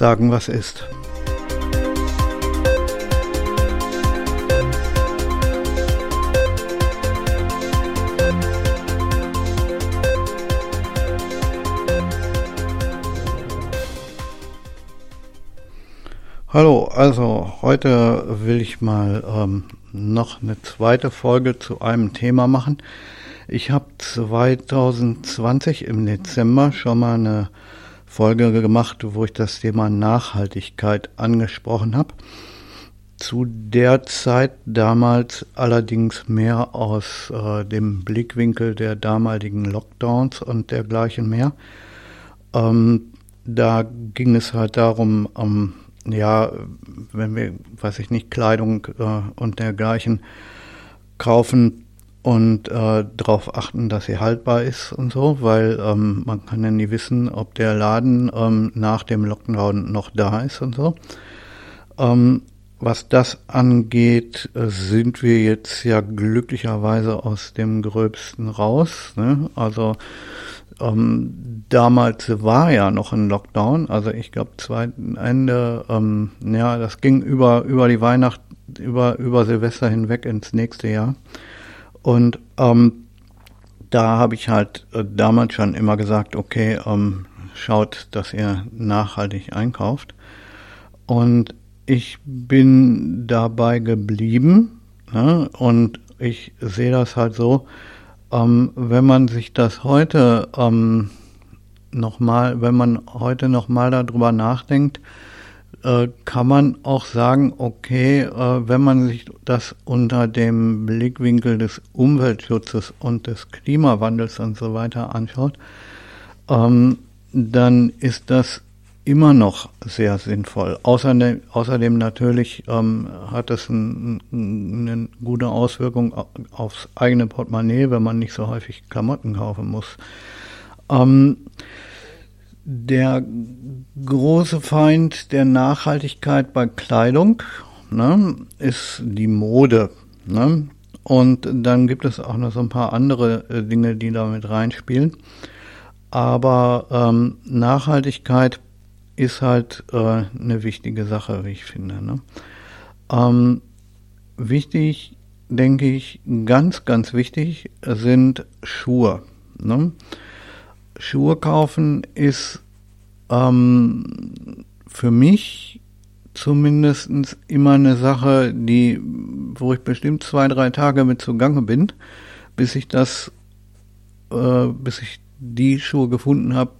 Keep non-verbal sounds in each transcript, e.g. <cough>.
sagen, was ist. Hallo, also heute will ich mal ähm, noch eine zweite Folge zu einem Thema machen. Ich habe 2020 im Dezember schon mal eine Folge gemacht, wo ich das Thema Nachhaltigkeit angesprochen habe. Zu der Zeit damals allerdings mehr aus äh, dem Blickwinkel der damaligen Lockdowns und dergleichen mehr. Ähm, da ging es halt darum, ähm, ja, wenn wir, weiß ich nicht, Kleidung äh, und dergleichen kaufen und äh, darauf achten, dass sie haltbar ist und so, weil ähm, man kann ja nie wissen, ob der Laden ähm, nach dem Lockdown noch da ist und so. Ähm, was das angeht, äh, sind wir jetzt ja glücklicherweise aus dem Gröbsten raus. Ne? Also ähm, damals war ja noch ein Lockdown, also ich glaube zweiten Ende, ähm, ja, das ging über über die Weihnacht, über über Silvester hinweg ins nächste Jahr und ähm, da habe ich halt äh, damals schon immer gesagt, okay, ähm, schaut, dass ihr nachhaltig einkauft und ich bin dabei geblieben ne? und ich sehe das halt so, ähm, wenn man sich das heute ähm, nochmal, wenn man heute nochmal darüber nachdenkt, äh, kann man auch sagen, okay, äh, wenn man sich das unter dem Blickwinkel des Umweltschutzes und des Klimawandels und so weiter anschaut, ähm, dann ist das immer noch sehr sinnvoll. Außerdem, außerdem natürlich ähm, hat es ein, eine gute Auswirkung aufs eigene Portemonnaie, wenn man nicht so häufig Klamotten kaufen muss. Ähm, der große Feind der Nachhaltigkeit bei Kleidung ne, ist die Mode. Ne? Und dann gibt es auch noch so ein paar andere äh, Dinge, die da mit reinspielen. Aber ähm, Nachhaltigkeit ist halt äh, eine wichtige Sache, wie ich finde. Ne? Ähm, wichtig, denke ich, ganz, ganz wichtig sind Schuhe. Ne? Schuhe kaufen ist ähm, für mich zumindest immer eine Sache, die, wo ich bestimmt zwei, drei Tage mit zugange bin, bis ich das, äh, bis ich die Schuhe gefunden habe,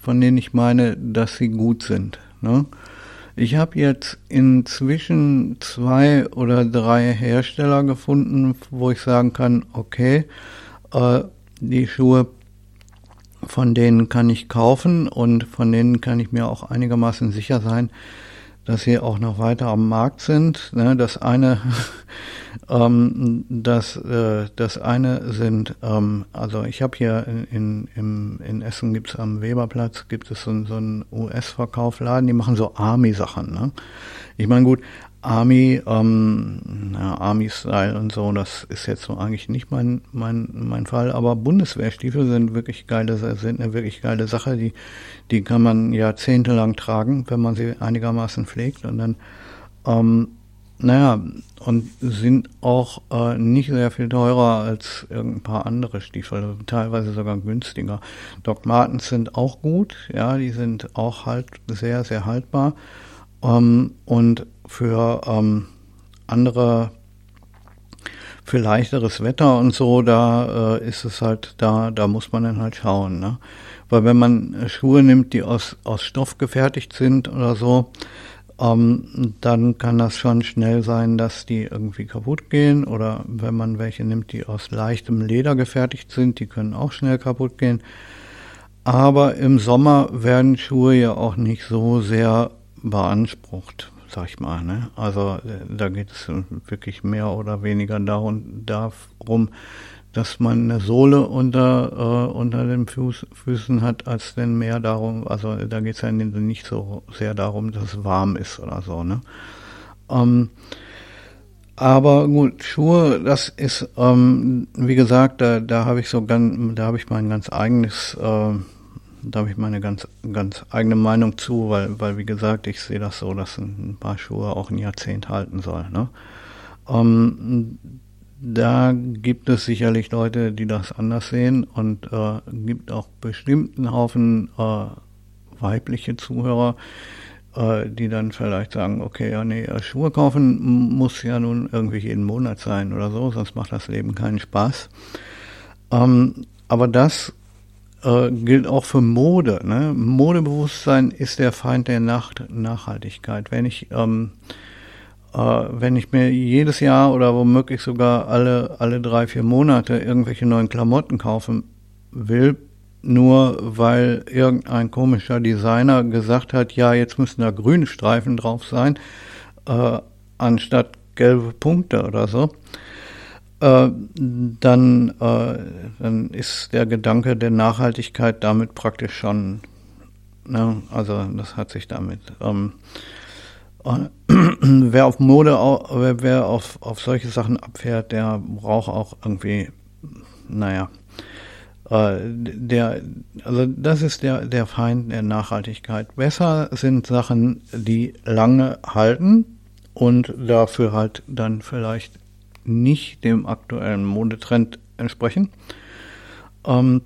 von denen ich meine, dass sie gut sind. Ne? Ich habe jetzt inzwischen zwei oder drei Hersteller gefunden, wo ich sagen kann, okay, äh, die Schuhe, von denen kann ich kaufen und von denen kann ich mir auch einigermaßen sicher sein, dass sie auch noch weiter am Markt sind. Ne? Das eine, <laughs> ähm, das, äh, das eine sind, ähm, also ich habe hier in, in, in Essen gibt's am Weberplatz, gibt es so, so einen US-Verkaufladen, die machen so Army-Sachen. Ne? Ich meine gut, Army, ähm, ja, Army-Style und so, das ist jetzt so eigentlich nicht mein, mein, mein Fall, aber Bundeswehrstiefel sind wirklich geile, sind eine wirklich geile Sache, die, die kann man jahrzehntelang tragen, wenn man sie einigermaßen pflegt und dann, ähm, naja, und sind auch äh, nicht sehr viel teurer als irgendein paar andere Stiefel, teilweise sogar günstiger. Doc Martens sind auch gut, ja, die sind auch halt sehr, sehr haltbar. Ähm, und für ähm, andere, für leichteres Wetter und so, da äh, ist es halt, da, da muss man dann halt schauen. Ne? Weil wenn man Schuhe nimmt, die aus, aus Stoff gefertigt sind oder so, ähm, dann kann das schon schnell sein, dass die irgendwie kaputt gehen. Oder wenn man welche nimmt, die aus leichtem Leder gefertigt sind, die können auch schnell kaputt gehen. Aber im Sommer werden Schuhe ja auch nicht so sehr beansprucht sag ich mal. Ne? Also äh, da geht es wirklich mehr oder weniger darum, darum dass man eine Sohle unter, äh, unter den Fuß, Füßen hat, als denn mehr darum, also da geht es ja nicht so sehr darum, dass es warm ist oder so. Ne? Ähm, aber gut, Schuhe, das ist, ähm, wie gesagt, da, da habe ich so ganz, da habe ich mein ganz eigenes, äh, da habe ich meine ganz, ganz eigene Meinung zu, weil, weil wie gesagt, ich sehe das so, dass ein paar Schuhe auch ein Jahrzehnt halten soll. Ne? Ähm, da gibt es sicherlich Leute, die das anders sehen und äh, gibt auch bestimmt einen Haufen äh, weibliche Zuhörer, äh, die dann vielleicht sagen, okay, ja, nee, Schuhe kaufen muss ja nun irgendwie jeden Monat sein oder so, sonst macht das Leben keinen Spaß. Ähm, aber das äh, gilt auch für Mode. Ne? Modebewusstsein ist der Feind der Nach Nachhaltigkeit. Wenn ich ähm, äh, wenn ich mir jedes Jahr oder womöglich sogar alle alle drei vier Monate irgendwelche neuen Klamotten kaufen will, nur weil irgendein komischer Designer gesagt hat, ja, jetzt müssen da grüne Streifen drauf sein, äh, anstatt gelbe Punkte oder so, äh, dann, äh, dann ist der Gedanke der Nachhaltigkeit damit praktisch schon, ne, also das hat sich damit. Ähm, äh, <clears throat> wer auf Mode, wer, auf, auf solche Sachen abfährt, der braucht auch irgendwie, naja, äh, der, also das ist der, der Feind der Nachhaltigkeit. Besser sind Sachen, die lange halten und dafür halt dann vielleicht nicht dem aktuellen Modetrend entsprechen. Ähm,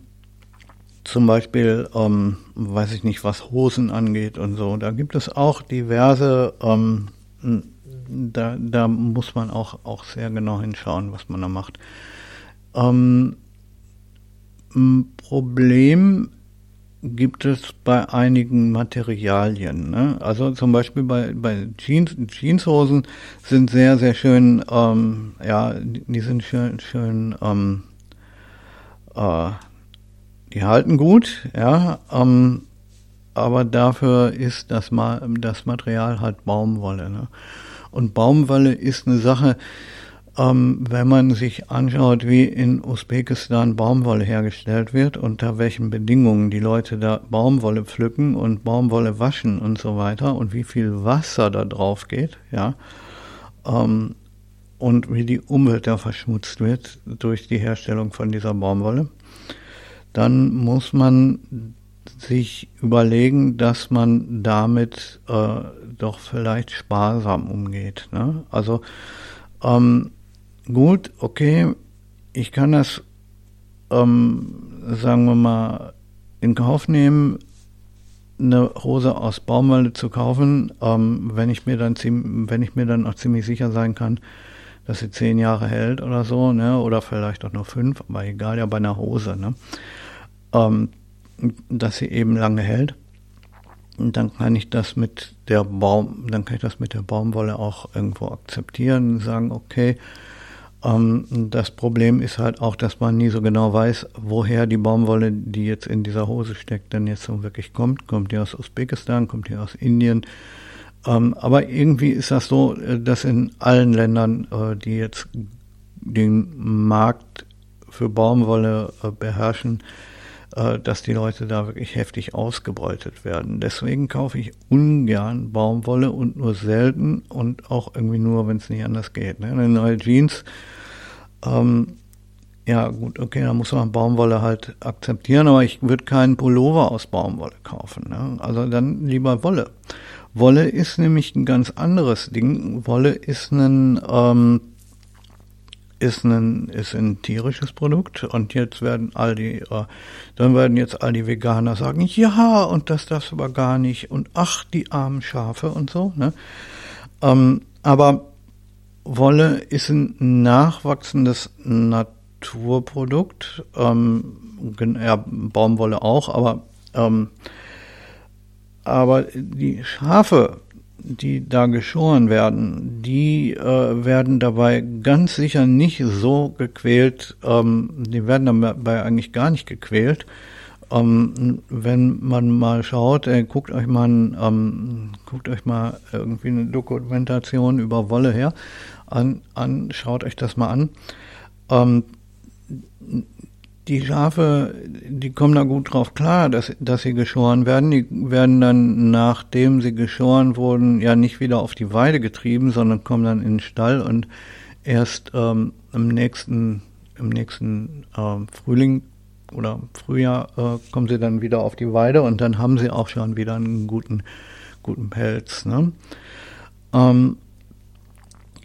zum Beispiel, ähm, weiß ich nicht, was Hosen angeht und so. Da gibt es auch diverse, ähm, da, da muss man auch, auch sehr genau hinschauen, was man da macht. Ähm, Problem gibt es bei einigen Materialien. Ne? Also zum Beispiel bei, bei Jeans, Jeanshosen sind sehr, sehr schön, ähm, ja, die sind schön, schön, ähm, äh, die halten gut, ja, ähm, aber dafür ist das, Ma das Material halt Baumwolle. Ne? Und Baumwolle ist eine Sache, ähm, wenn man sich anschaut, wie in Usbekistan Baumwolle hergestellt wird, unter welchen Bedingungen die Leute da Baumwolle pflücken und Baumwolle waschen und so weiter und wie viel Wasser da drauf geht, ja, ähm, und wie die Umwelt da verschmutzt wird durch die Herstellung von dieser Baumwolle, dann muss man sich überlegen, dass man damit äh, doch vielleicht sparsam umgeht. Ne? Also ähm, gut, okay, ich kann das, ähm, sagen wir mal, in Kauf nehmen, eine Hose aus Baumwolle zu kaufen, ähm, wenn ich mir dann wenn ich mir dann auch ziemlich sicher sein kann, dass sie zehn Jahre hält oder so, ne, oder vielleicht auch nur fünf, aber egal, ja bei einer Hose, ne, ähm, dass sie eben lange hält. Und dann kann ich das mit der Baum, dann kann ich das mit der Baumwolle auch irgendwo akzeptieren und sagen, okay, das Problem ist halt auch, dass man nie so genau weiß, woher die Baumwolle, die jetzt in dieser Hose steckt, denn jetzt so wirklich kommt. Kommt die aus Usbekistan, kommt die aus Indien? Ähm, aber irgendwie ist das so, äh, dass in allen Ländern, äh, die jetzt den Markt für Baumwolle äh, beherrschen, dass die Leute da wirklich heftig ausgebeutet werden. Deswegen kaufe ich ungern Baumwolle und nur selten und auch irgendwie nur, wenn es nicht anders geht. Ne? Eine neue Jeans ähm, ja, gut, okay, da muss man Baumwolle halt akzeptieren, aber ich würde keinen Pullover aus Baumwolle kaufen. Ne? Also dann lieber Wolle. Wolle ist nämlich ein ganz anderes Ding. Wolle ist ein, ähm, ist ein, ist ein tierisches Produkt und jetzt werden all die, äh, dann werden jetzt all die Veganer sagen, ja, und das das aber gar nicht und ach, die armen Schafe und so, ne? Ähm, aber Wolle ist ein nachwachsendes Naturprodukt, ähm, ja, Baumwolle auch, aber, ähm, aber die Schafe, die da geschoren werden, die äh, werden dabei ganz sicher nicht so gequält, ähm, die werden dabei eigentlich gar nicht gequält. Ähm, wenn man mal schaut, äh, guckt euch mal, ähm, guckt euch mal irgendwie eine Dokumentation über Wolle her an, an schaut euch das mal an. Die Schafe, die kommen da gut drauf klar, dass, dass sie geschoren werden. Die werden dann, nachdem sie geschoren wurden, ja nicht wieder auf die Weide getrieben, sondern kommen dann in den Stall und erst ähm, im nächsten, im nächsten ähm, Frühling oder Frühjahr äh, kommen sie dann wieder auf die Weide und dann haben sie auch schon wieder einen guten, guten Pelz. Ne? Ähm,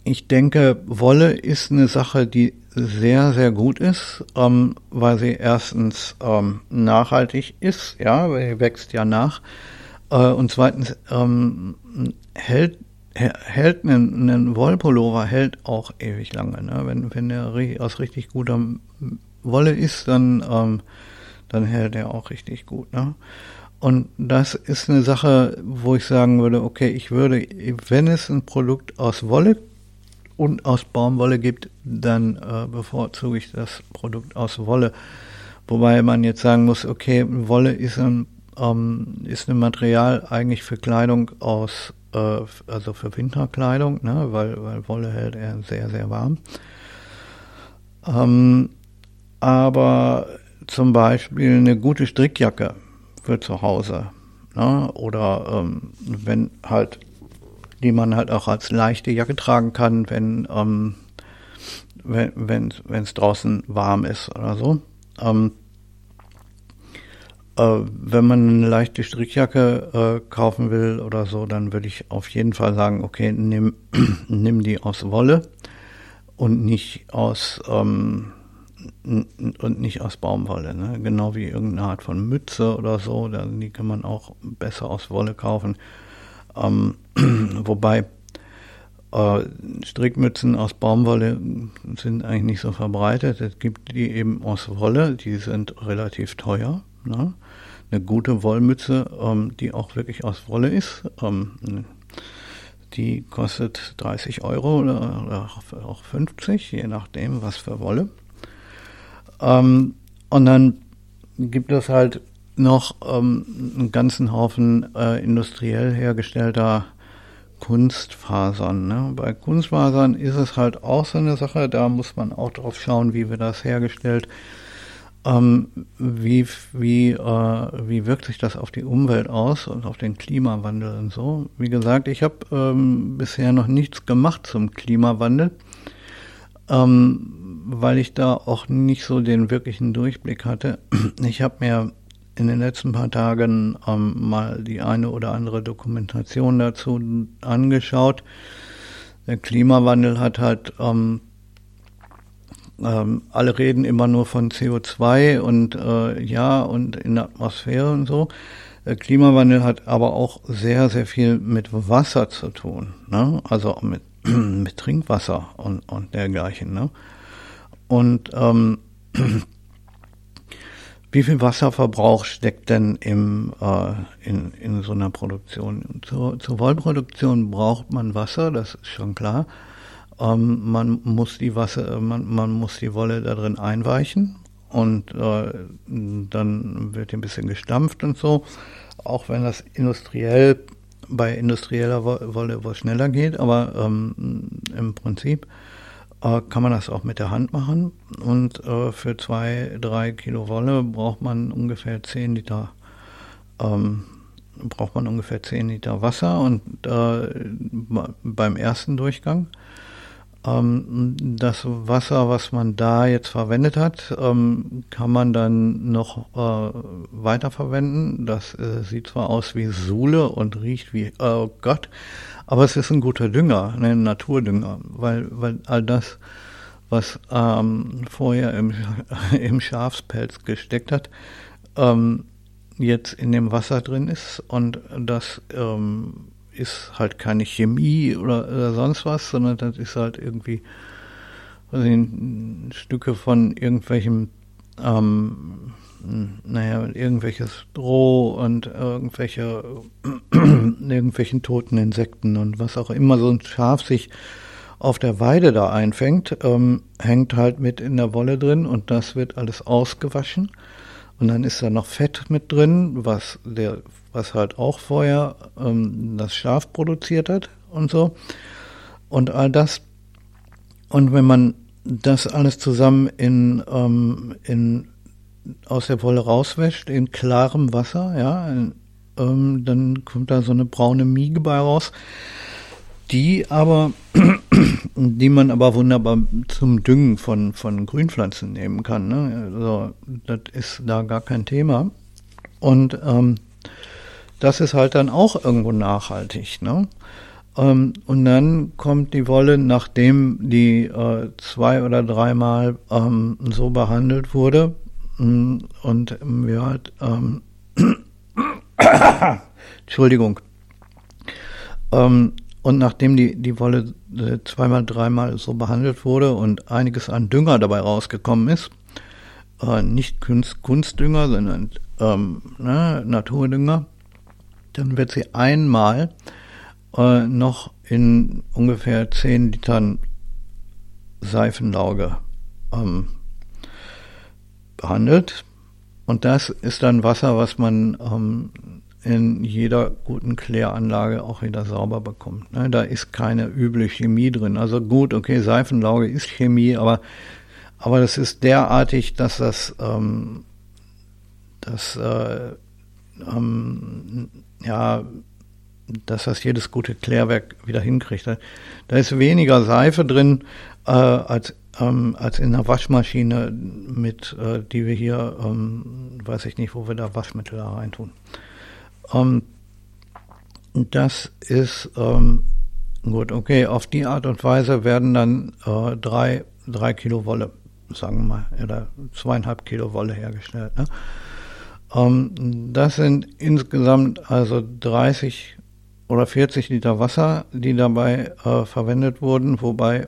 ich denke, Wolle ist eine Sache, die sehr, sehr gut ist, ähm, weil sie erstens ähm, nachhaltig ist, ja, weil sie wächst ja nach. Äh, und zweitens ähm, hält hält ein, ein Wollpullover hält auch ewig lange. Ne? Wenn, wenn der aus richtig guter Wolle ist, dann, ähm, dann hält er auch richtig gut. Ne? Und das ist eine Sache, wo ich sagen würde, okay, ich würde, wenn es ein Produkt aus Wolle und aus Baumwolle gibt, dann äh, bevorzuge ich das Produkt aus Wolle. Wobei man jetzt sagen muss, okay, Wolle ist ein, ähm, ist ein Material eigentlich für Kleidung aus, äh, also für Winterkleidung, ne, weil, weil Wolle hält eher sehr, sehr warm. Ähm, aber zum Beispiel eine gute Strickjacke für zu Hause. Ne, oder ähm, wenn halt die man halt auch als leichte Jacke tragen kann, wenn ähm, wenn es draußen warm ist oder so. Ähm, äh, wenn man eine leichte Strickjacke äh, kaufen will oder so, dann würde ich auf jeden Fall sagen, okay, nimm, <clears throat> nimm die aus Wolle und nicht aus ähm, und nicht aus Baumwolle. Ne? Genau wie irgendeine Art von Mütze oder so, die kann man auch besser aus Wolle kaufen. Ähm, <clears throat> wobei äh, Strickmützen aus Baumwolle sind eigentlich nicht so verbreitet. Es gibt die eben aus Wolle, die sind relativ teuer. Ne? Eine gute Wollmütze, ähm, die auch wirklich aus Wolle ist, ähm, die kostet 30 Euro oder, oder, auch 50, je nachdem, was für Wolle. Ähm, und dann gibt es halt noch ähm, einen ganzen Haufen äh, industriell hergestellter Kunstfasern. Ne? Bei Kunstfasern ist es halt auch so eine Sache, da muss man auch drauf schauen, wie wird das hergestellt. Ähm, wie, wie, äh, wie wirkt sich das auf die Umwelt aus und auf den Klimawandel und so? Wie gesagt, ich habe ähm, bisher noch nichts gemacht zum Klimawandel, ähm, weil ich da auch nicht so den wirklichen Durchblick hatte. Ich habe mir in den letzten paar Tagen ähm, mal die eine oder andere Dokumentation dazu angeschaut. Der Klimawandel hat halt, ähm, ähm, alle reden immer nur von CO2 und äh, ja und in der Atmosphäre und so. Der Klimawandel hat aber auch sehr, sehr viel mit Wasser zu tun, ne? also mit, <clears throat> mit Trinkwasser und, und dergleichen. Ne? Und ähm, <clears throat> wie viel Wasserverbrauch steckt denn im, äh, in, in so einer Produktion? Zur, zur Wollproduktion braucht man Wasser, das ist schon klar. Ähm, man muss die Wasser, man, man muss die Wolle da drin einweichen und äh, dann wird die ein bisschen gestampft und so. Auch wenn das industriell bei industrieller Wolle was schneller geht, aber ähm, im Prinzip äh, kann man das auch mit der Hand machen. Und äh, für zwei, drei Kilo Wolle braucht man ungefähr zehn Liter, ähm, braucht man ungefähr zehn Liter Wasser und äh, beim ersten Durchgang. Ähm, das Wasser, was man da jetzt verwendet hat, ähm, kann man dann noch äh, weiterverwenden. Das äh, sieht zwar aus wie Sule und riecht wie, oh Gott, aber es ist ein guter Dünger, ne, ein Naturdünger, weil, weil all das, was ähm, vorher im, <laughs> im Schafspelz gesteckt hat, ähm, jetzt in dem Wasser drin ist und das ähm, ist halt keine Chemie oder, oder, sonst was, sondern das ist halt irgendwie also Stücke von irgendwelchem ähm, naja, irgendwelches Stroh und irgendwelche, <clears throat> irgendwelchen toten Insekten und was auch immer so ein Schaf sich auf der Weide da einfängt, ähm, hängt halt mit in der Wolle drin und das wird alles ausgewaschen. Und dann ist da noch Fett mit drin, was der, was halt auch vorher ähm, das Schaf produziert hat und so. Und all das. Und wenn man das alles zusammen in, ähm, in aus der Wolle rauswäscht in klarem Wasser, ja, ähm, dann kommt da so eine braune Miege bei raus. die aber, <clears throat> die man aber wunderbar zum Düngen von, von Grünpflanzen nehmen kann. Ne? Also das ist da gar kein Thema. Und ähm, das ist halt dann auch irgendwo nachhaltig. Ne? Ähm, und dann kommt die Wolle, nachdem die äh, zwei oder dreimal ähm, so behandelt wurde mm, und wir halt, ähm, <coughs> Entschuldigung, ähm, und nachdem die, die Wolle äh, zweimal, dreimal so behandelt wurde und einiges an Dünger dabei rausgekommen ist, äh, nicht Kunst, Kunstdünger, sondern ähm, ne, Naturdünger, dann wird sie einmal äh, noch in ungefähr 10 Litern Seifenlauge ähm, behandelt. Und das ist dann Wasser, was man ähm, in jeder guten Kläranlage auch wieder sauber bekommt. Ne? Da ist keine üble Chemie drin. Also gut, okay, Seifenlauge ist Chemie, aber, aber das ist derartig, dass das, ähm, das äh, ähm, ja, dass das jedes gute Klärwerk wieder hinkriegt. Da ist weniger Seife drin äh, als, ähm, als in einer Waschmaschine, mit äh, die wir hier, ähm, weiß ich nicht, wo wir da Waschmittel da reintun. Ähm, das ist ähm, gut, okay. Auf die Art und Weise werden dann äh, drei, drei Kilo Wolle, sagen wir mal, oder zweieinhalb Kilo Wolle hergestellt. Ne? Ähm, das sind insgesamt also 30 oder 40 Liter Wasser, die dabei äh, verwendet wurden, wobei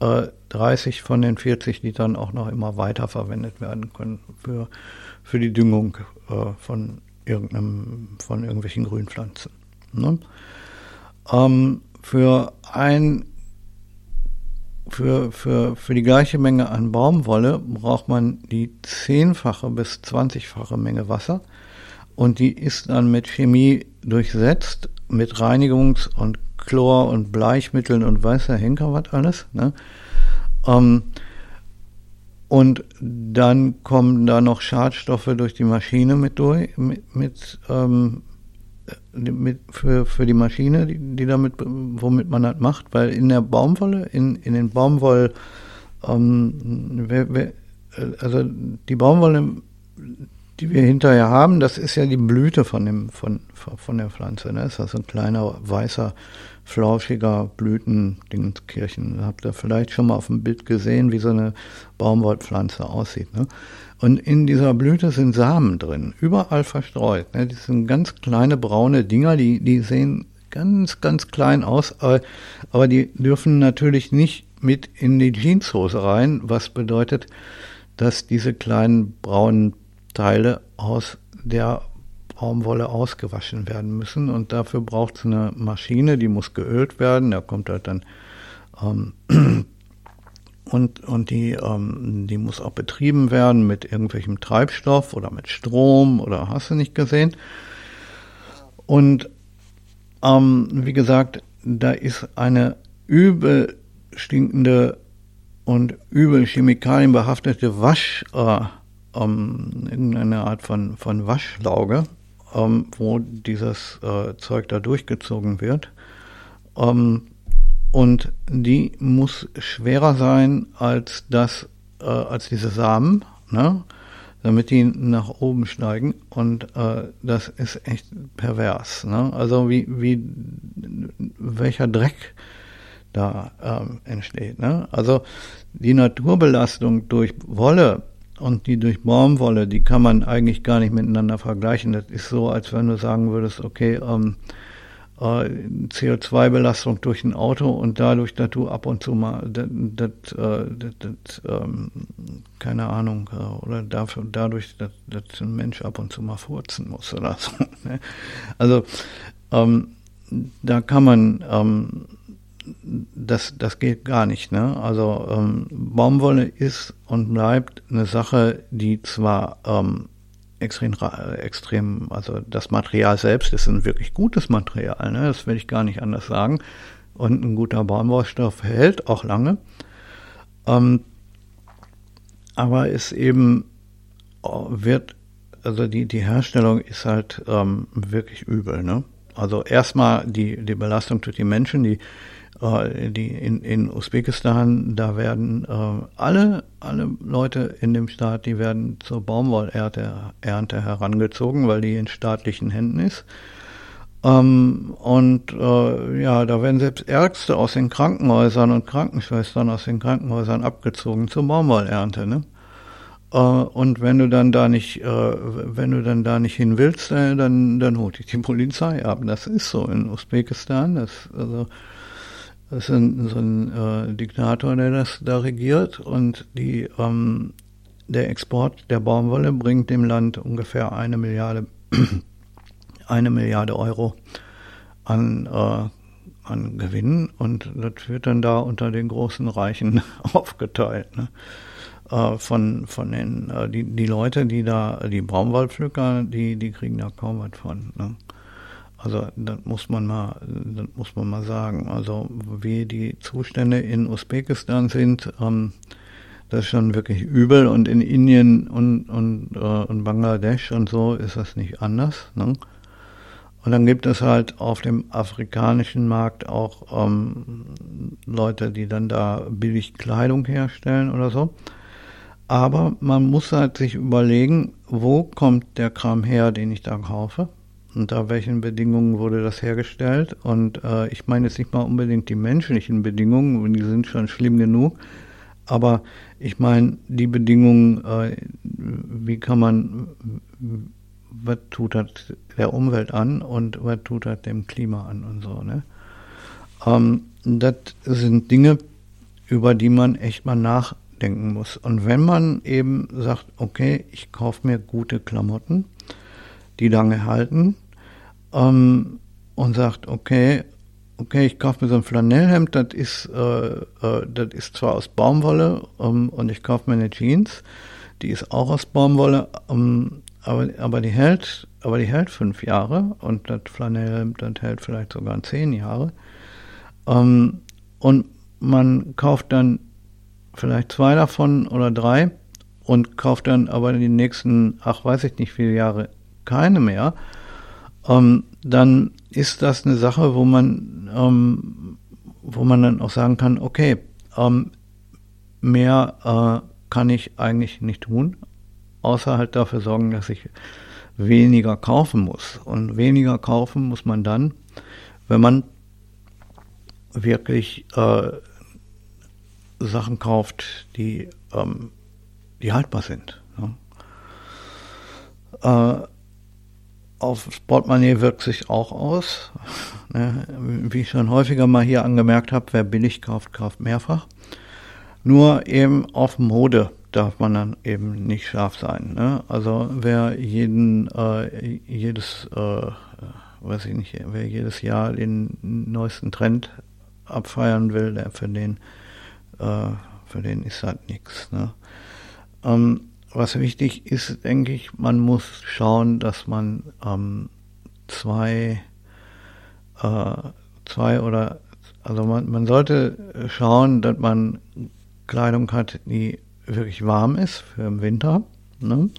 äh, 30 von den 40 Litern auch noch immer weiter verwendet werden können für, für die Düngung äh, von, irgendeinem, von irgendwelchen Grünpflanzen. Ne? Ähm, für ein für, für, für die gleiche Menge an Baumwolle braucht man die zehnfache bis zwanzigfache Menge Wasser und die ist dann mit Chemie durchsetzt, mit Reinigungs- und Chlor- und Bleichmitteln und weißer Henker, was alles. Ne? Ähm, und dann kommen da noch Schadstoffe durch die Maschine mit durch, mit, mit, ähm, mit für, für die Maschine, die, die damit, womit man das macht, weil in der Baumwolle, in, in den Baumwoll, ähm, also die Baumwolle die wir hinterher haben, das ist ja die Blüte von, dem, von, von der Pflanze. Ne? Das ist also ein kleiner, weißer, flauschiger Blütendingskirchen. Habt ihr vielleicht schon mal auf dem Bild gesehen, wie so eine Baumwollpflanze aussieht. Ne? Und in dieser Blüte sind Samen drin, überall verstreut. Ne? Das sind ganz kleine braune Dinger, die, die sehen ganz, ganz klein aus, aber, die dürfen natürlich nicht mit in die Jeanshose rein, was bedeutet, dass diese kleinen braunen Teile aus der Baumwolle ausgewaschen werden müssen. Und dafür braucht es eine Maschine, die muss geölt werden. Da kommt halt dann ähm, <clears throat> und, und die, ähm, die muss auch betrieben werden mit irgendwelchem Treibstoff oder mit Strom oder hast du nicht gesehen. Und ähm, wie gesagt, da ist eine übel stinkende und übel chemikalienbehaftete Wasch, äh, ähm, irgendeine Art von, von Waschlauge, ähm, wo dieses äh, Zeug da durchgezogen wird. Ähm, und die muss schwerer sein als das, äh, als diese Samen, ne? damit die nach oben steigen. Und äh, das ist echt pervers. Ne? Also wie, wie welcher Dreck da ähm, entsteht. Ne? Also die Naturbelastung durch Wolle und die durch Baumwolle, die kann man eigentlich gar nicht miteinander vergleichen. Das ist so, als wenn du sagen würdest, okay, ähm, äh, CO2-Belastung durch ein Auto und dadurch, dass du ab und zu mal, das, das, äh, das, ähm, keine Ahnung, äh, oder dafür, dadurch, dass, dass ein Mensch ab und zu mal furzen muss oder <laughs> so. Ne? Also ähm, da kann man ähm, das, das geht gar nicht. Ne? Also ähm, Baumwolle ist und bleibt eine Sache, die zwar ähm, extrem, extrem, also das Material selbst ist ein wirklich gutes Material, ne? das will ich gar nicht anders sagen. Und ein guter Baumwollstoff hält auch lange. Ähm, aber es eben äh, wird, also die, die Herstellung ist halt ähm, wirklich übel. Ne? Also erstmal die, die Belastung durch die Menschen, die, äh, die in, in Usbekistan, da werden äh, alle, alle Leute in dem Staat, die werden zur Baumwollernte Ernte herangezogen, weil die in staatlichen Händen ist. Ähm, und äh, ja, da werden selbst Ärzte aus den Krankenhäusern und Krankenschwestern aus den Krankenhäusern abgezogen zur Baumwollernte. Ne? Äh, und wenn du dann da nicht, äh, wenn du dann da nicht hin willst, äh, dann, dann holt dich die Polizei ab. Das ist so in Usbekistan. Das, also, das ist ein, so ein äh, Diktator, der das da regiert und die, ähm, der Export der Baumwolle bringt dem Land ungefähr eine Milliarde <clears throat> eine Milliarde Euro an, äh, an Gewinn und das wird dann da unter den großen Reichen <laughs> aufgeteilt. Ne? Äh, von, von den, äh, die, die Leute, die da, die Baumwollpflücker, die, die kriegen da kaum was von. Ne? Also das muss man mal, das muss man mal sagen. Also wie die Zustände in Usbekistan sind, ähm, das ist schon wirklich übel. Und in Indien und, und, äh, und Bangladesch und so ist das nicht anders. Ne? Und dann gibt es halt auf dem afrikanischen Markt auch ähm, Leute, die dann da billig Kleidung herstellen oder so. Aber man muss halt sich überlegen, wo kommt der Kram her, den ich da kaufe? Unter welchen Bedingungen wurde das hergestellt? Und äh, ich meine jetzt nicht mal unbedingt die menschlichen Bedingungen, die sind schon schlimm genug. Aber ich meine die Bedingungen, äh, wie kann man was tut das der Umwelt an und was tut das dem Klima an und so. Ne? Ähm, das sind Dinge, über die man echt mal nachdenken muss. Und wenn man eben sagt, okay, ich kaufe mir gute Klamotten, die lange halten, ähm, und sagt, okay, okay, ich kaufe mir so ein Flanellhemd, das ist, äh, äh, das ist zwar aus Baumwolle ähm, und ich kaufe mir eine Jeans, die ist auch aus Baumwolle, ähm, aber, aber die hält, aber die hält fünf Jahre und das Flanell, das hält vielleicht sogar zehn Jahre. Ähm, und man kauft dann vielleicht zwei davon oder drei und kauft dann aber die nächsten, ach weiß ich nicht, viele Jahre keine mehr. Ähm, dann ist das eine Sache, wo man, ähm, wo man dann auch sagen kann, okay, ähm, mehr äh, kann ich eigentlich nicht tun außer halt dafür sorgen, dass ich weniger kaufen muss. Und weniger kaufen muss man dann, wenn man wirklich äh, Sachen kauft, die, ähm, die haltbar sind. Ja. Äh, auf Portemonnaie wirkt sich auch aus. Ne? Wie ich schon häufiger mal hier angemerkt habe, wer billig kauft, kauft mehrfach. Nur eben auf Mode darf man dann eben nicht scharf sein. Ne? Also wer jeden, äh, jedes, äh, weiß ich nicht, wer jedes Jahr den neuesten Trend abfeiern will, der für den, äh, für den ist halt nichts. Ne? Ähm, was wichtig ist, denke ich, man muss schauen, dass man ähm, zwei, äh, zwei oder also man, man sollte schauen, dass man Kleidung hat, die wirklich warm ist für im Winter. Ne?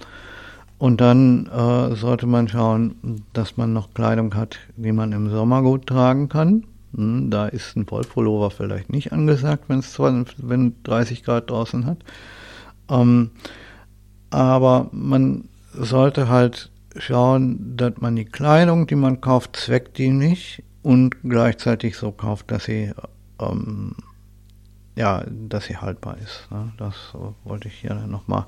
Und dann äh, sollte man schauen, dass man noch Kleidung hat, die man im Sommer gut tragen kann. Hm, da ist ein Wollpullover vielleicht nicht angesagt, wenn es wenn 30 Grad draußen hat. Ähm, aber man sollte halt schauen, dass man die Kleidung, die man kauft, zweckdienlich und gleichzeitig so kauft, dass sie ähm, ja, dass sie haltbar ist. Ne? Das wollte ich hier nochmal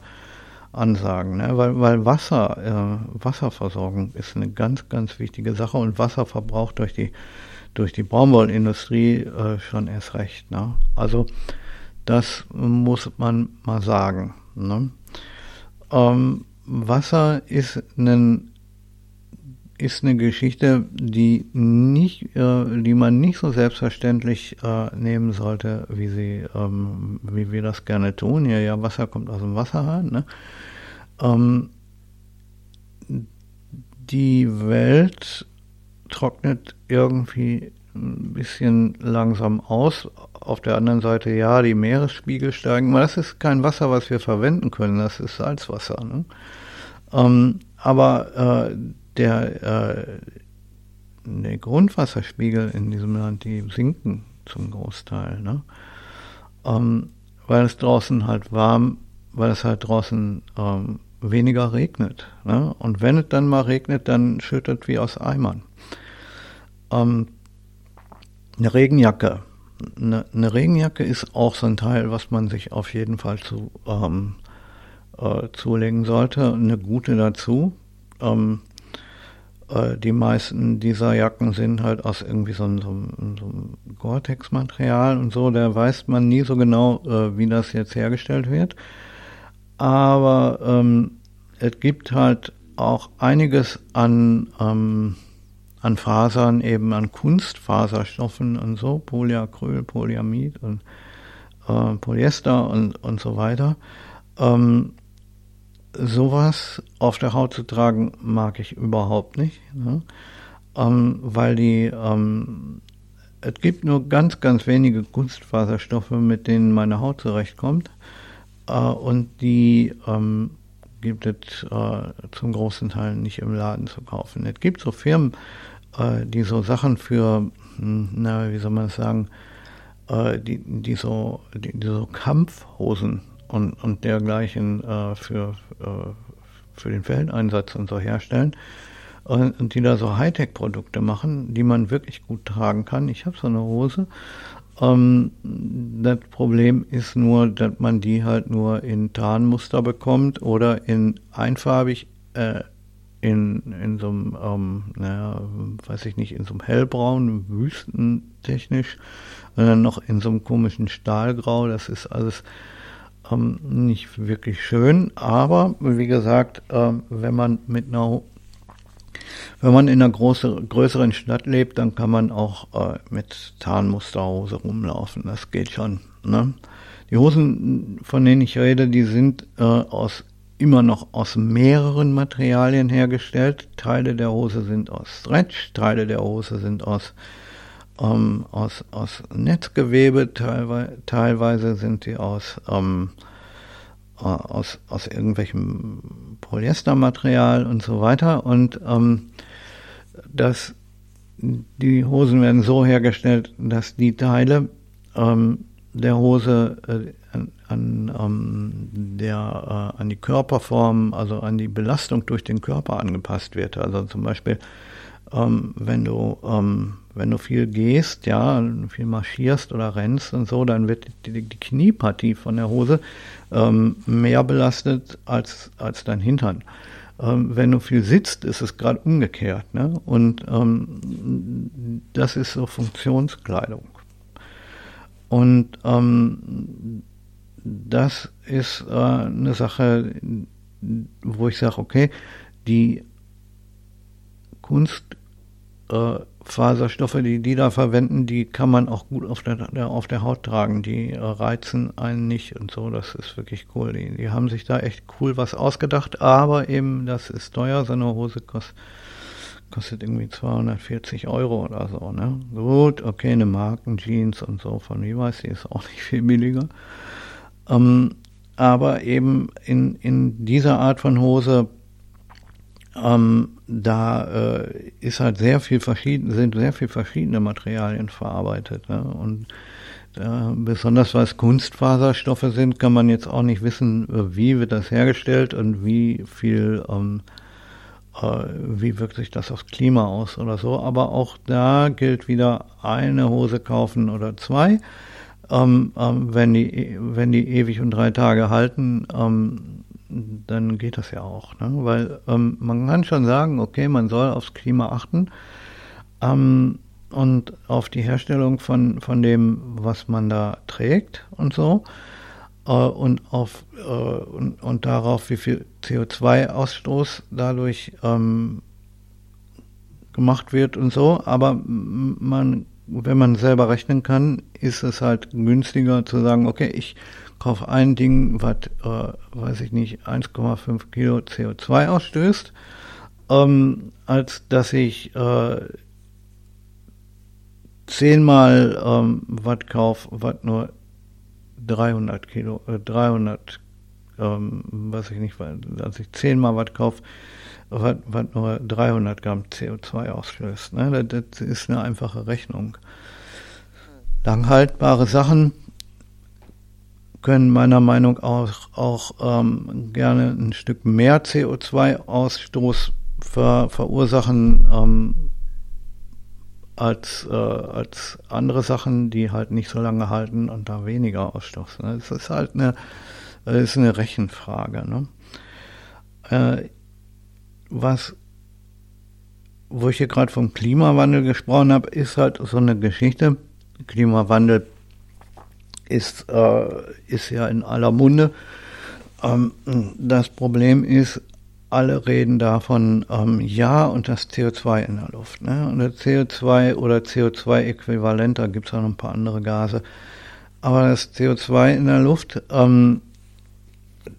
ansagen, ne? weil, weil Wasser, äh, Wasserversorgung ist eine ganz, ganz wichtige Sache und Wasserverbrauch durch die, durch die Baumwollindustrie äh, schon erst recht. Ne? Also das muss man mal sagen. Ne? Ähm, Wasser ist ein ist eine Geschichte, die nicht, äh, die man nicht so selbstverständlich äh, nehmen sollte, wie sie, ähm, wie wir das gerne tun. Ja, ja, Wasser kommt aus dem Wasserhahn. Ne? Ähm, die Welt trocknet irgendwie ein bisschen langsam aus. Auf der anderen Seite, ja, die Meeresspiegel steigen, aber das ist kein Wasser, was wir verwenden können, das ist Salzwasser. Ne? Ähm, aber äh, der, äh, der Grundwasserspiegel in diesem Land, die sinken zum Großteil, ne? Ähm, weil es draußen halt warm, weil es halt draußen ähm, weniger regnet. Ne? Und wenn es dann mal regnet, dann schüttet wie aus Eimern. Ähm, eine Regenjacke. Eine, eine, Regenjacke ist auch so ein Teil, was man sich auf jeden Fall zu, ähm, äh, zulegen sollte. Eine gute dazu. Ähm, äh, die meisten dieser Jacken sind halt aus irgendwie so einem, so einem Gore-Tex-Material und so. Da weiß man nie so genau, äh, wie das jetzt hergestellt wird. Aber ähm, es gibt halt auch einiges an, ähm, an Fasern, eben an Kunstfaserstoffen und so, Polyacryl, Polyamid und äh, Polyester und, und so weiter. Ähm, sowas auf der Haut zu tragen, mag ich überhaupt nicht, ne? ähm, weil die, ähm, es gibt nur ganz, ganz wenige Kunstfaserstoffe, mit denen meine Haut zurechtkommt äh, und die ähm, gibt es äh, zum großen Teil nicht im Laden zu kaufen. Es gibt so Firmen, die so Sachen für, hm, na, wie soll man das sagen, äh, die, die, so, die, die, so Kampfhosen und, und dergleichen äh, für, äh, für den Feldeinsatz und so herstellen. Und, und die da so Hightech-Produkte machen, die man wirklich gut tragen kann. Ich habe so eine Hose ähm, das Problem ist nur, dass man die halt nur in Tarnmuster bekommt oder in einfarbig, äh, in, in so einem, ähm, naja, weiß ich nicht, in so einem hellbraun, wüstentechnisch, und dann noch in so einem komischen Stahlgrau. Das ist alles ähm, nicht wirklich schön, aber wie gesagt, ähm, wenn man mit einer wenn man in einer große, größeren Stadt lebt, dann kann man auch äh, mit Tarnmusterhose rumlaufen. Das geht schon. Ne? Die Hosen, von denen ich rede, die sind äh, aus immer noch aus mehreren Materialien hergestellt. Teile der Hose sind aus Stretch, Teile der Hose sind aus ähm, aus, aus Netzgewebe, teilweise, teilweise sind sie aus ähm, äh, aus, aus irgendwelchem Polyestermaterial und so weiter. Und ähm, das, die Hosen werden so hergestellt, dass die Teile ähm, der Hose äh, an, an, ähm, der, äh, an die Körperform, also an die Belastung durch den Körper angepasst wird. Also zum Beispiel, ähm, wenn du ähm, wenn du viel gehst, ja, viel marschierst oder rennst und so, dann wird die, die Kniepartie von der Hose ähm, mehr belastet als, als dein Hintern. Ähm, wenn du viel sitzt, ist es gerade umgekehrt. Ne? Und ähm, das ist so Funktionskleidung. Und das ist äh, eine Sache, wo ich sage, okay, die Kunst äh, die die da verwenden, die kann man auch gut auf der, der auf der Haut tragen. Die äh, reizen einen nicht und so. Das ist wirklich cool. Die, die haben sich da echt cool was ausgedacht, aber eben, das ist teuer. So eine Hose kostet, kostet irgendwie 240 Euro oder so. Ne? Gut, okay, eine Markenjeans und so von Levi's, die ist auch nicht viel billiger. Ähm, aber eben in, in dieser Art von Hose ähm, da äh, ist halt sehr viel verschieden, sind sehr viel verschiedene Materialien verarbeitet. Ne? Und äh, besonders was Kunstfaserstoffe sind, kann man jetzt auch nicht wissen, äh, wie wird das hergestellt und wie viel, ähm, äh, wie wirkt sich das aufs Klima aus oder so. Aber auch da gilt wieder eine Hose kaufen oder zwei. Ähm, ähm, wenn die wenn die ewig und drei Tage halten, ähm, dann geht das ja auch. Ne? Weil ähm, man kann schon sagen, okay, man soll aufs Klima achten ähm, und auf die Herstellung von, von dem, was man da trägt und so. Äh, und, auf, äh, und, und darauf, wie viel CO2-Ausstoß dadurch ähm, gemacht wird und so. Aber man, wenn man selber rechnen kann, ist es halt günstiger zu sagen, okay, ich kauf ein Ding, was, äh, weiß ich nicht, 1,5 Kilo CO2 ausstößt, ähm, als dass ich äh, zehnmal ähm, was kauf, was nur 300 Kilo, äh, 300, ähm, weiß ich nicht, als ich zehnmal was kauf, äh, was, was nur 300 Gramm CO2 ausstößt. Ne? Das, das ist eine einfache Rechnung. Langhaltbare Sachen können meiner Meinung nach auch, auch ähm, gerne ein Stück mehr CO2-Ausstoß ver, verursachen ähm, als, äh, als andere Sachen, die halt nicht so lange halten und da weniger Ausstoß. Ne? Das ist halt eine, ist eine Rechenfrage. Ne? Äh, was, wo ich hier gerade vom Klimawandel gesprochen habe, ist halt so eine Geschichte. Klimawandel ist, äh, ist ja in aller Munde. Ähm, das Problem ist, alle reden davon, ähm, ja, und das CO2 in der Luft. Ne? Und das CO2 oder CO2-Äquivalent, da gibt es auch noch ein paar andere Gase. Aber das CO2 in der Luft, ähm,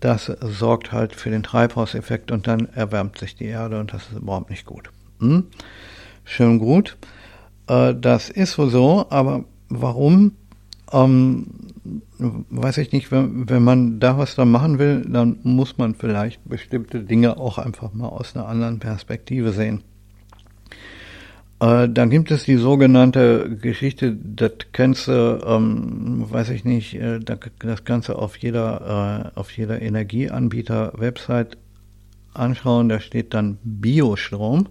das sorgt halt für den Treibhauseffekt und dann erwärmt sich die Erde und das ist überhaupt nicht gut. Hm? Schön gut. Äh, das ist wohl so, aber warum? Ähm, weiß ich nicht, wenn, wenn man da was dran machen will, dann muss man vielleicht bestimmte Dinge auch einfach mal aus einer anderen Perspektive sehen. Äh, dann gibt es die sogenannte Geschichte, das kennst du, ähm, weiß ich nicht, äh, das Ganze auf jeder, äh, auf jeder Energieanbieter-Website anschauen, da steht dann Biostrom.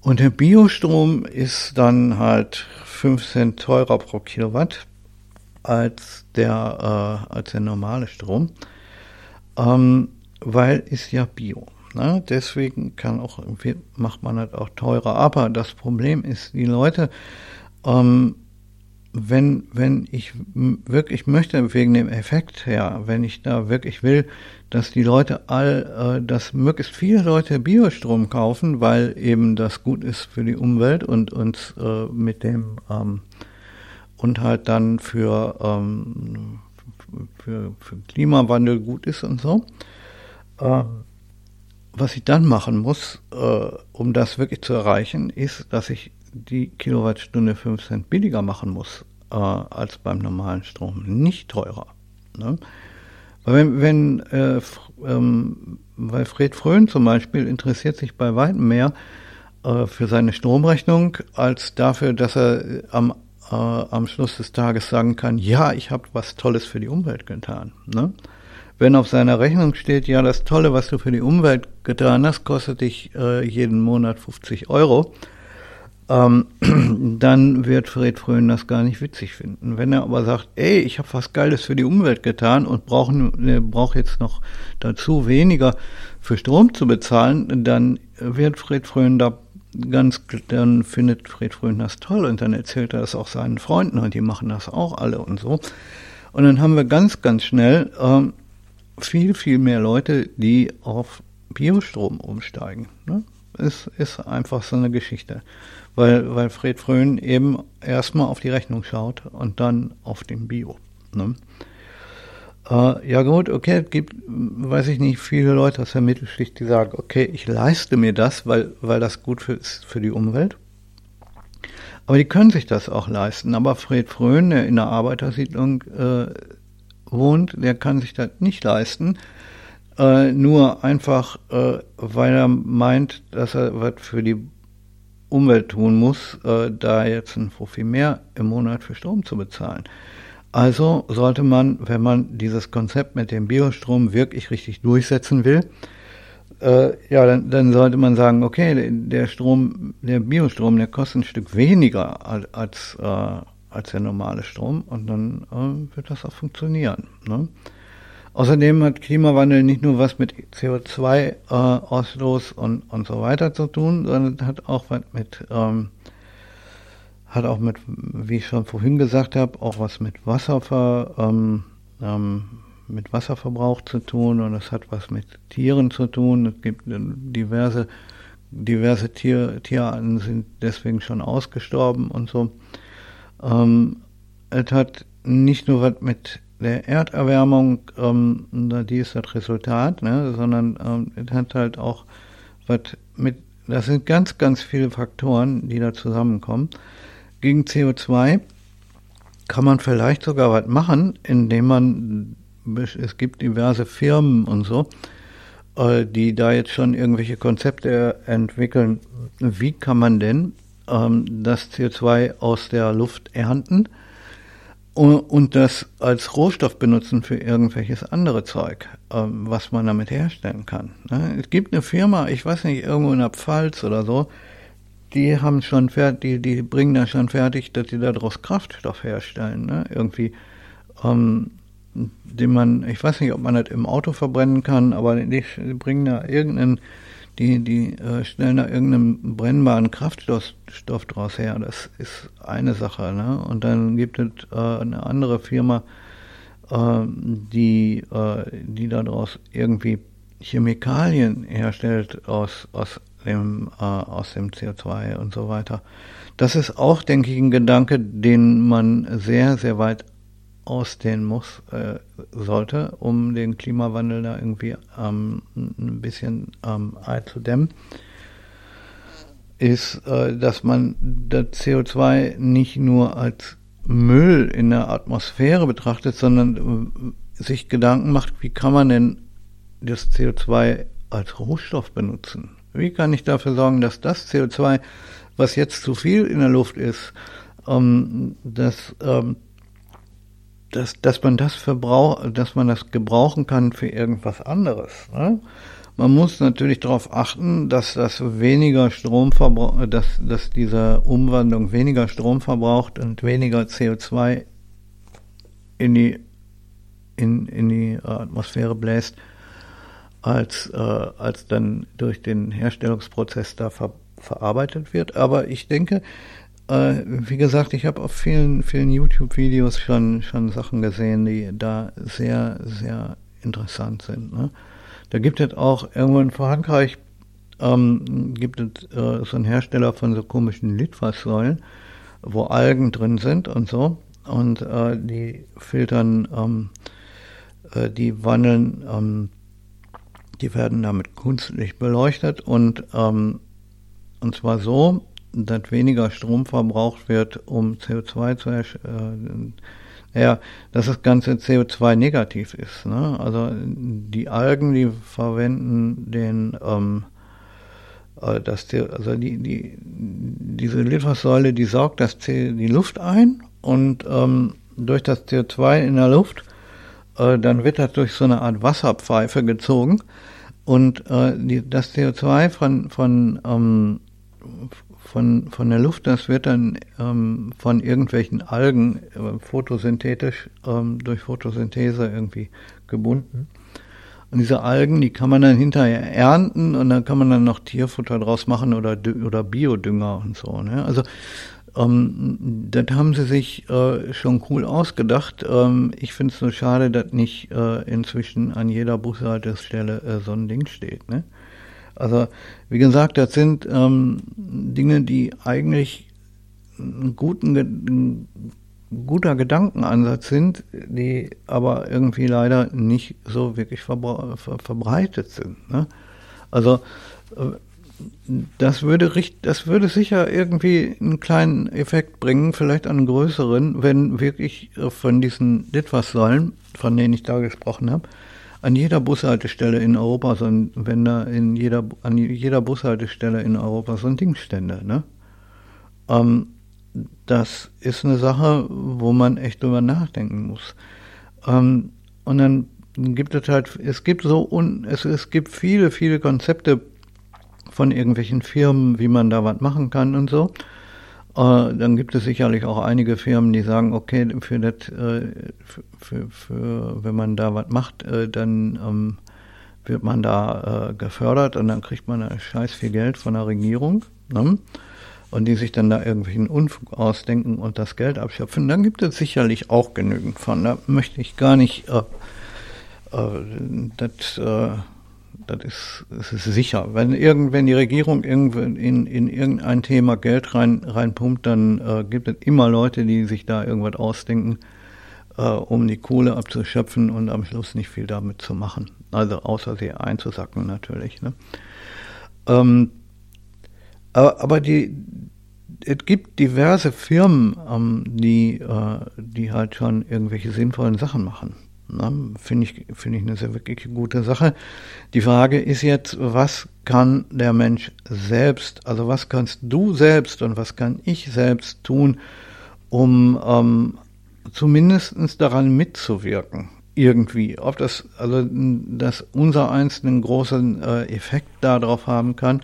Und der Biostrom ist dann halt 5 Cent teurer pro Kilowatt als der, äh, als der normale Strom, ähm, weil ist ja Bio. Ne? Deswegen kann auch, macht man halt auch teurer. Aber das Problem ist, die Leute, ähm, wenn, wenn ich wirklich möchte, wegen dem Effekt her, wenn ich da wirklich will, dass die Leute all, äh, dass möglichst viele Leute Biostrom kaufen, weil eben das gut ist für die Umwelt und uns äh, mit dem ähm, und halt dann für, ähm, für, für Klimawandel gut ist und so. Äh, was ich dann machen muss, äh, um das wirklich zu erreichen, ist, dass ich die Kilowattstunde 5 Cent billiger machen muss äh, als beim normalen Strom, nicht teurer. Ne? Weil wenn, wenn äh, ähm, weil Fred Fröhn zum Beispiel interessiert sich bei weitem mehr äh, für seine Stromrechnung als dafür, dass er am äh, am Schluss des Tages sagen kann, ja, ich habe was Tolles für die Umwelt getan. Ne? Wenn auf seiner Rechnung steht, ja, das Tolle, was du für die Umwelt getan hast, kostet dich äh, jeden Monat 50 Euro, ähm, <clears throat> dann wird Fred Fröhn das gar nicht witzig finden. Wenn er aber sagt, ey, ich habe was Geiles für die Umwelt getan und brauche ne, brauch jetzt noch dazu weniger für Strom zu bezahlen, dann wird Fred Fröhn da ganz, dann findet Fred Fröhn das toll und dann erzählt er das auch seinen Freunden und die machen das auch alle und so. Und dann haben wir ganz, ganz schnell ähm, viel, viel mehr Leute, die auf Biostrom umsteigen. Ne? Es ist einfach so eine Geschichte. Weil, weil Fred Fröhn eben erstmal auf die Rechnung schaut und dann auf den Bio. Ne? Äh, ja gut, okay, es gibt, weiß ich nicht, viele Leute aus der Mittelschicht, die sagen, okay, ich leiste mir das, weil, weil das gut für, ist für die Umwelt. Aber die können sich das auch leisten. Aber Fred Fröhn, in der Arbeitersiedlung äh, wohnt, der kann sich das nicht leisten. Äh, nur einfach, äh, weil er meint, dass er was für die Umwelt tun muss, äh, da jetzt ein Fuffi mehr im Monat für Strom zu bezahlen. Also sollte man, wenn man dieses Konzept mit dem Biostrom wirklich richtig durchsetzen will, äh, ja, dann, dann, sollte man sagen, okay, der Strom, der Biostrom, der kostet ein Stück weniger als, als, äh, als der normale Strom und dann äh, wird das auch funktionieren. Ne? Außerdem hat Klimawandel nicht nur was mit CO2-Ausstoß äh, und, und so weiter zu tun, sondern hat auch was mit ähm, hat auch mit, wie ich schon vorhin gesagt habe, auch was mit Wasserver, ähm, ähm, mit Wasserverbrauch zu tun und es hat was mit Tieren zu tun. Es gibt diverse, diverse Tier, Tierarten sind deswegen schon ausgestorben und so. Ähm, es hat nicht nur was mit der Erderwärmung, ähm, die ist das Resultat, ne, sondern ähm, es hat halt auch was mit, das sind ganz, ganz viele Faktoren, die da zusammenkommen gegen CO2 kann man vielleicht sogar was machen, indem man, es gibt diverse Firmen und so, äh, die da jetzt schon irgendwelche Konzepte entwickeln. Wie kann man denn ähm, das CO2 aus der Luft ernten und, und das als Rohstoff benutzen für irgendwelches andere Zeug, ähm, was man damit herstellen kann? Ne? Es gibt eine Firma, ich weiß nicht, irgendwo in der Pfalz oder so, die haben schon fertig, die, die bringen da schon fertig, dass sie daraus Kraftstoff herstellen, ne? Irgendwie, ähm, den man, ich weiß nicht, ob man das im Auto verbrennen kann, aber die, die bringen da irgendeinen, die, die äh, stellen da irgendeinen brennbaren Kraftstoff Stoff draus her. Das ist eine Sache, ne? Und dann gibt es äh, eine andere Firma, äh, die, äh, die daraus irgendwie Chemikalien herstellt aus, aus dem, äh, aus dem CO2 und so weiter. Das ist auch, denke ich, ein Gedanke, den man sehr, sehr weit ausdehnen muss, äh, sollte, um den Klimawandel da irgendwie ähm, ein bisschen ähm, einzudämmen, ist, äh, dass man das CO2 nicht nur als Müll in der Atmosphäre betrachtet, sondern äh, sich Gedanken macht, wie kann man denn das CO2 als Rohstoff benutzen? Wie kann ich dafür sorgen, dass das CO2, was jetzt zu viel in der Luft ist, ähm, dass, ähm, dass, dass man das verbraucht, dass man das gebrauchen kann für irgendwas anderes. Ne? Man muss natürlich darauf achten, dass das weniger Strom dass, dass diese Umwandlung weniger Strom verbraucht und weniger CO2 in die, in, in die Atmosphäre bläst, als, äh, als dann durch den Herstellungsprozess da ver verarbeitet wird. Aber ich denke, wie gesagt, ich habe auf vielen, vielen YouTube-Videos schon, schon Sachen gesehen, die da sehr, sehr interessant sind. Ne? Da gibt es auch irgendwo in Frankreich, ähm, gibt es äh, so einen Hersteller von so komischen Litfaßsäulen, wo Algen drin sind und so. Und äh, die filtern, ähm, äh, die wandeln ähm, die werden damit künstlich beleuchtet und, ähm, und zwar so, dass weniger Strom verbraucht wird, um CO2 zu äh, ja, dass das Ganze CO2 negativ ist. Ne? Also die Algen, die verwenden den ähm, äh, das, also die, die, diese Litfaßsäule, die saugt das die Luft ein und ähm, durch das CO2 in der Luft, äh, dann wird das durch so eine Art Wasserpfeife gezogen und äh, die, das CO2 von, von, ähm, von, von der Luft, das wird dann ähm, von irgendwelchen Algen äh, photosynthetisch ähm, durch Photosynthese irgendwie gebunden. Und diese Algen, die kann man dann hinterher ernten und dann kann man dann noch Tierfutter draus machen oder, oder Biodünger und so. Ne? Also ähm, das haben sie sich äh, schon cool ausgedacht. Ähm, ich finde es nur schade, dass nicht äh, inzwischen an jeder Bushaltestelle äh, so ein Ding steht. Ne? Also, wie gesagt, das sind ähm, Dinge, die eigentlich ein, guten, ein guter Gedankenansatz sind, die aber irgendwie leider nicht so wirklich verbreitet sind. Ne? Also, äh, das würde, das würde sicher irgendwie einen kleinen Effekt bringen, vielleicht einen größeren, wenn wirklich äh, von diesen Litfaßsäulen, von denen ich da gesprochen habe, an jeder Bushaltestelle in Europa, so ein, wenn da in jeder, an jeder Bushaltestelle in Europa so ein Ding stände, ne? Ähm, das ist eine Sache, wo man echt drüber nachdenken muss. Ähm, und dann gibt es halt, es gibt so, un, es, es gibt viele, viele Konzepte, von irgendwelchen Firmen, wie man da was machen kann und so. Äh, dann gibt es sicherlich auch einige Firmen, die sagen, okay, für das, äh, für, für, wenn man da was macht, äh, dann ähm, wird man da gefördert und dann kriegt man da scheiß viel Geld von der Regierung. Ne? Und die sich dann da irgendwelchen Unfug ausdenken und das Geld abschöpfen. Dann gibt es sicherlich auch genügend von. Da möchte ich gar nicht äh, äh, das das ist, das ist sicher. Wenn irgendwann die Regierung in, in, in irgendein Thema Geld rein, reinpumpt, dann äh, gibt es immer Leute, die sich da irgendwas ausdenken, äh, um die Kohle abzuschöpfen und am Schluss nicht viel damit zu machen. Also außer sie einzusacken natürlich. Ne? Ähm, aber, aber die, es gibt diverse Firmen, ähm, die, äh, die halt schon irgendwelche sinnvollen Sachen machen. Finde ich, finde ich eine sehr wirklich gute Sache. Die Frage ist jetzt, was kann der Mensch selbst, also was kannst du selbst und was kann ich selbst tun, um ähm, zumindest daran mitzuwirken? Irgendwie. Ob das, also, dass unser eins einen großen äh, Effekt darauf haben kann,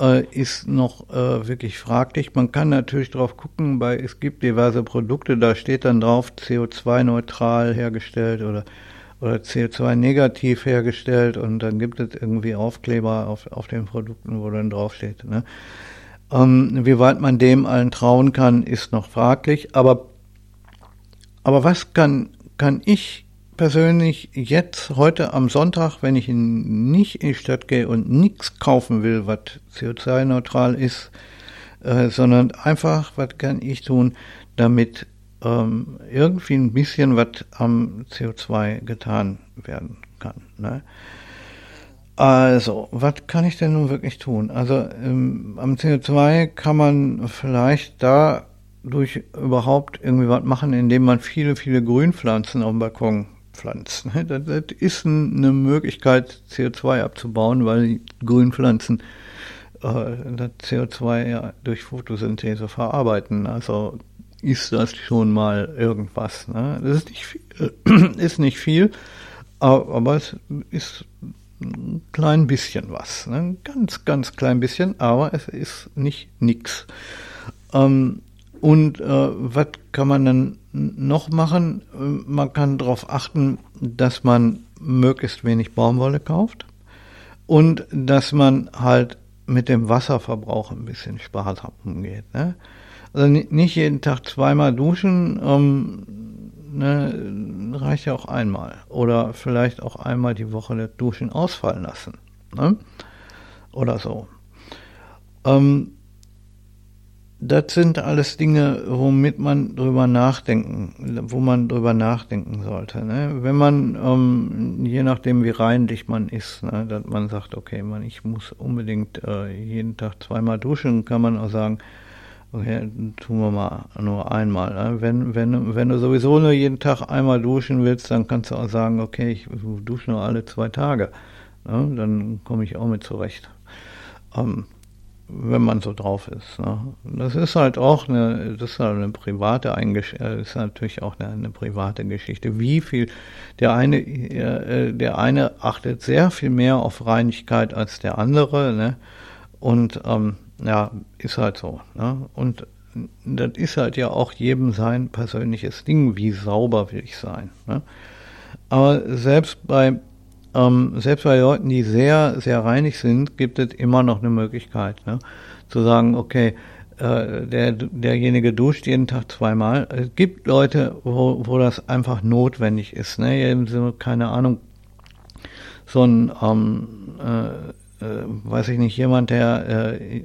äh, ist noch äh, wirklich fraglich. Man kann natürlich drauf gucken, weil es gibt diverse Produkte, da steht dann drauf CO2-neutral hergestellt oder, oder CO2-negativ hergestellt und dann gibt es irgendwie Aufkleber auf, auf den Produkten, wo dann draufsteht. Ne? Ähm, wie weit man dem allen trauen kann, ist noch fraglich. Aber, aber was kann, kann ich persönlich jetzt heute am Sonntag, wenn ich nicht in die Stadt gehe und nichts kaufen will, was CO2-neutral ist, äh, sondern einfach, was kann ich tun, damit ähm, irgendwie ein bisschen was am CO2 getan werden kann. Ne? Also, was kann ich denn nun wirklich tun? Also ähm, am CO2 kann man vielleicht da durch überhaupt irgendwie was machen, indem man viele, viele Grünpflanzen auf dem Balkon pflanzt. Das, ist eine Möglichkeit, CO2 abzubauen, weil die Grünpflanzen äh, das CO2 ja durch Photosynthese verarbeiten. Also ist das schon mal irgendwas. Ne? Das ist nicht viel, <clears throat> ist nicht viel aber es ist ein klein bisschen was. Ne? Ein ganz, ganz klein bisschen, aber es ist nicht nix. Ähm, und äh, was kann man dann noch machen? Man kann darauf achten, dass man möglichst wenig Baumwolle kauft und dass man halt mit dem Wasserverbrauch ein bisschen sparsam umgeht. Ne? Also nicht jeden Tag zweimal duschen, ähm, ne, reicht ja auch einmal. Oder vielleicht auch einmal die Woche das Duschen ausfallen lassen. Ne? Oder so. Ähm, das sind alles Dinge, womit man drüber nachdenken, wo man drüber nachdenken sollte. Ne? Wenn man, ähm, je nachdem wie reinlich man ist, ne, dass man sagt, okay, man, ich muss unbedingt äh, jeden Tag zweimal duschen, kann man auch sagen, okay, tun wir mal nur einmal. Ne? Wenn, wenn, wenn du sowieso nur jeden Tag einmal duschen willst, dann kannst du auch sagen, okay, ich dusche nur alle zwei Tage. Ne? Dann komme ich auch mit zurecht. Ähm, wenn man so drauf ist. Ne? Das ist halt auch eine, das ist halt eine private Eingesch äh, ist natürlich auch eine, eine, private Geschichte. Wie viel der eine, äh, der eine achtet sehr viel mehr auf Reinigkeit als der andere, ne? Und ähm, ja, ist halt so. Ne? Und das ist halt ja auch jedem sein persönliches Ding, wie sauber will ich sein. Ne? Aber selbst bei ähm, selbst bei Leuten, die sehr, sehr reinig sind, gibt es immer noch eine Möglichkeit, ne? zu sagen, okay, äh, der, derjenige duscht jeden Tag zweimal. Es gibt Leute, wo, wo das einfach notwendig ist. Ne? Keine Ahnung, so ein, ähm, äh, äh, weiß ich nicht, jemand, der, äh,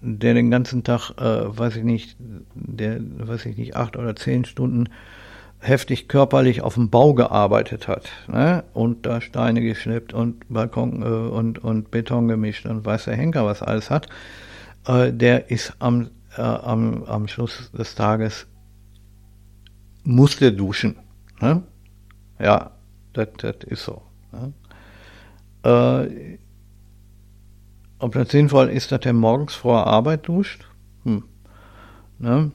der den ganzen Tag, weiß ich nicht, der, weiß ich nicht, acht oder zehn Stunden heftig körperlich auf dem Bau gearbeitet hat ne? und da Steine geschleppt und Balkon äh, und, und Beton gemischt und weiß der Henker was alles hat, äh, der ist am, äh, am, am Schluss des Tages musste duschen. Ne? Ja, das ist so. Ne? Äh, ob das sinnvoll ist, dass er morgens vor Arbeit duscht? Hm. Ne?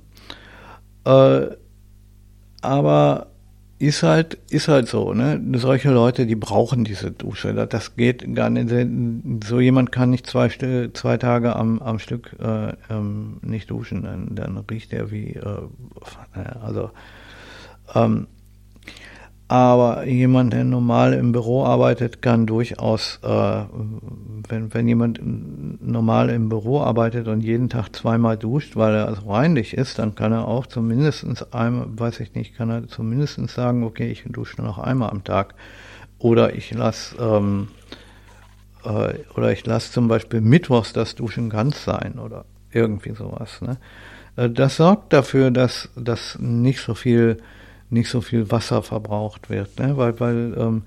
Äh, aber ist halt, ist halt so, ne? Solche Leute, die brauchen diese Dusche. Das geht gar nicht. So jemand kann nicht zwei, zwei Tage am, am Stück äh, ähm, nicht duschen, dann, dann riecht er wie, äh, also ähm, aber jemand, der normal im Büro arbeitet, kann durchaus, äh, wenn, wenn jemand normal im Büro arbeitet und jeden Tag zweimal duscht, weil er also reinlich ist, dann kann er auch zumindest einmal, weiß ich nicht, kann er zumindest sagen, okay, ich dusche nur noch einmal am Tag. Oder ich lasse ähm, äh, oder ich lasse zum Beispiel mittwochs das Duschen ganz sein oder irgendwie sowas. Ne? Äh, das sorgt dafür, dass, dass nicht so viel nicht so viel Wasser verbraucht wird. Ne? Weil, weil ähm,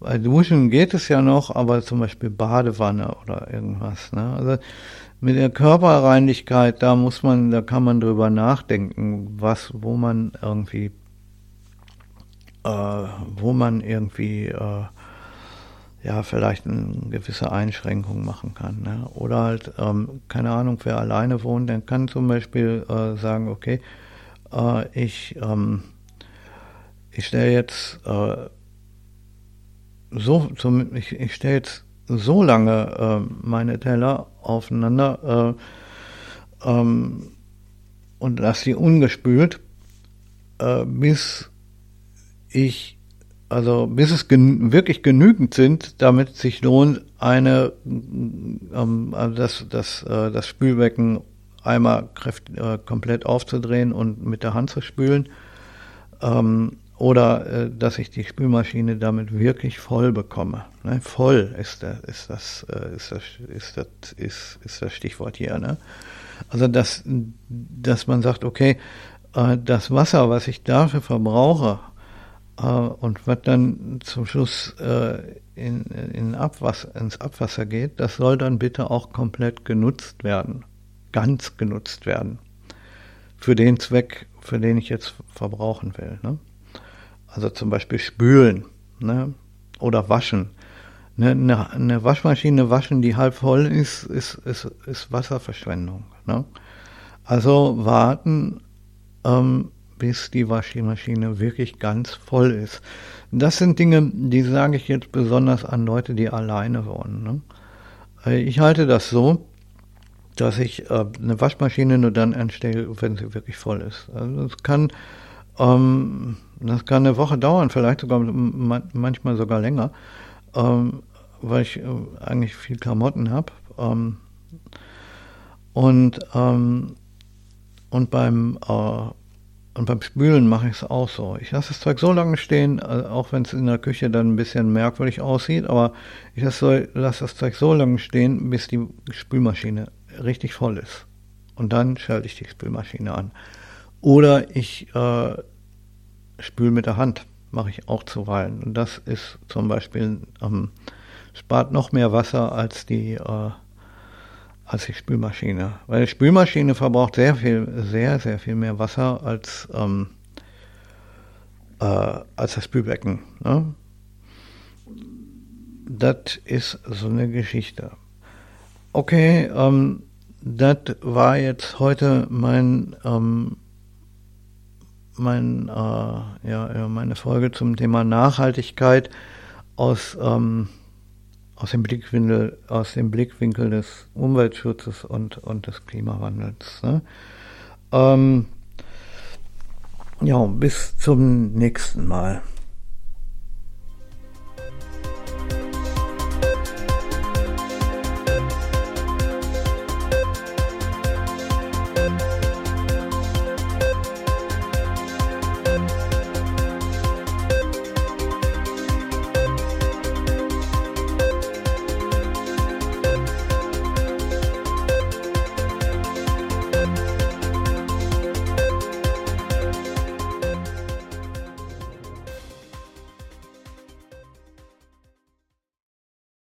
bei Duschen geht es ja noch, aber zum Beispiel Badewanne oder irgendwas. Ne? Also mit der Körperreinigkeit, da muss man, da kann man drüber nachdenken, was, wo man irgendwie äh, wo man irgendwie äh, ja vielleicht eine gewisse Einschränkung machen kann. Ne? Oder halt, ähm, keine Ahnung, wer alleine wohnt, der kann zum Beispiel äh, sagen, okay, äh, ich, ähm, ich stelle jetzt äh, so, zum, ich, ich stelle jetzt so lange äh, meine Teller aufeinander äh, ähm, und lasse sie ungespült, äh, bis ich also bis es gen wirklich genügend sind, damit sich lohnt, eine ähm, also das, das, äh, das Spülbecken einmal kräft, äh, komplett aufzudrehen und mit der Hand zu spülen. Ähm, oder äh, dass ich die Spülmaschine damit wirklich voll bekomme. Ne? Voll ist, der, ist, das, äh, ist, das, ist, das, ist, ist das Stichwort hier. Ne? Also dass, dass man sagt, okay, äh, das Wasser, was ich dafür verbrauche, äh, und was dann zum Schluss äh, in, in Abwasser, ins Abwasser geht, das soll dann bitte auch komplett genutzt werden, ganz genutzt werden. Für den Zweck, für den ich jetzt verbrauchen will. Ne? Also zum Beispiel spülen ne? oder waschen. Eine, eine, eine, Waschmaschine waschen, die halb voll ist, ist, ist, ist Wasserverschwendung. Ne? Also warten, ähm, bis die Waschmaschine wirklich ganz voll ist. Das sind Dinge, die sage ich jetzt besonders an Leute, die alleine wohnen. Ne? Äh, ich halte das so, dass ich äh, eine Waschmaschine nur dann anstelle, wenn sie wirklich voll ist. Also es kann, ähm, das kann eine Woche dauern, vielleicht sogar manchmal sogar länger, ähm, weil ich äh, eigentlich viel Klamotten habe. Ähm, und ähm, und beim äh, und beim Spülen mache ich es auch so. Ich lasse das Zeug so lange stehen, äh, auch wenn es in der Küche dann ein bisschen merkwürdig aussieht, aber ich lasse, das Zeug so lange stehen, bis die Spülmaschine richtig voll ist. Und dann schalte ich die Spülmaschine an. Oder ich äh, spüle mit der Hand, mache ich auch zuweilen. Und das ist zum Beispiel, ähm, spart noch mehr Wasser als die äh, als die Spülmaschine. Weil die Spülmaschine verbraucht sehr viel, sehr, sehr viel mehr Wasser als, ähm, äh, als das Spülbecken. Ne? Das ist so eine Geschichte. Okay, ähm, das war jetzt heute mein, ähm, mein, äh, ja, meine Folge zum Thema Nachhaltigkeit aus ähm, aus dem Blickwinkel, aus dem Blickwinkel des Umweltschutzes und, und des Klimawandels. Ne? Ähm, ja, bis zum nächsten Mal.